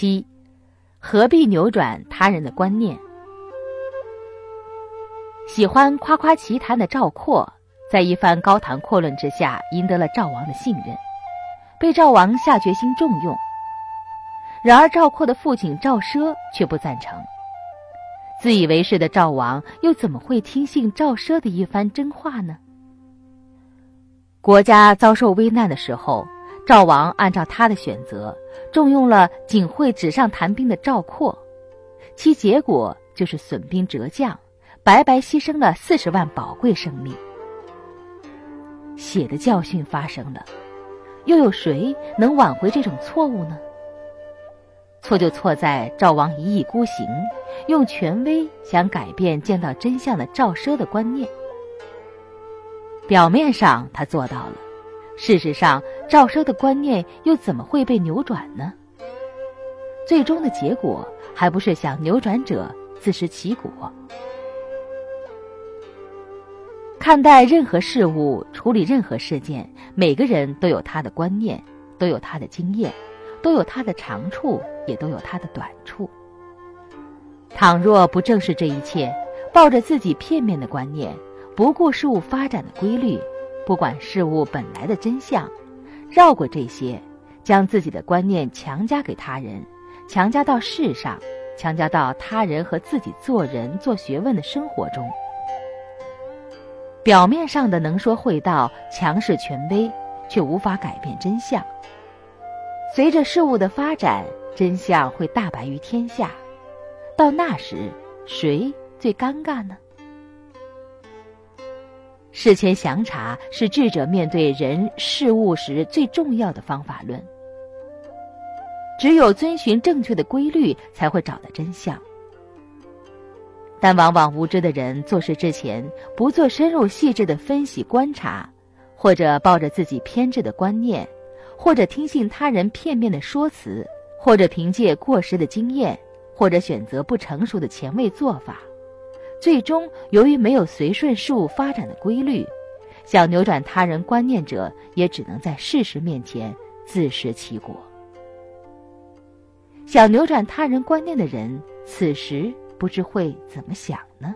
七，何必扭转他人的观念？喜欢夸夸其谈的赵括，在一番高谈阔论之下，赢得了赵王的信任，被赵王下决心重用。然而赵括的父亲赵奢却不赞成。自以为是的赵王又怎么会听信赵奢的一番真话呢？国家遭受危难的时候，赵王按照他的选择，重用了仅会纸上谈兵的赵括，其结果就是损兵折将，白白牺牲了四十万宝贵生命。血的教训发生了，又有谁能挽回这种错误呢？错就错在赵王一意孤行，用权威想改变见到真相的赵奢的观念。表面上他做到了，事实上赵奢的观念又怎么会被扭转呢？最终的结果还不是想扭转者自食其果。看待任何事物，处理任何事件，每个人都有他的观念，都有他的经验，都有他的长处，也都有他的短处。倘若不正视这一切，抱着自己片面的观念。不顾事物发展的规律，不管事物本来的真相，绕过这些，将自己的观念强加给他人，强加到世上，强加到他人和自己做人做学问的生活中。表面上的能说会道，强势权威，却无法改变真相。随着事物的发展，真相会大白于天下。到那时，谁最尴尬呢？事前详查是智者面对人事物时最重要的方法论。只有遵循正确的规律，才会找到真相。但往往无知的人做事之前不做深入细致的分析观察，或者抱着自己偏执的观念，或者听信他人片面的说辞，或者凭借过时的经验，或者选择不成熟的前卫做法。最终，由于没有随顺事物发展的规律，想扭转他人观念者，也只能在事实面前自食其果。想扭转他人观念的人，此时不知会怎么想呢？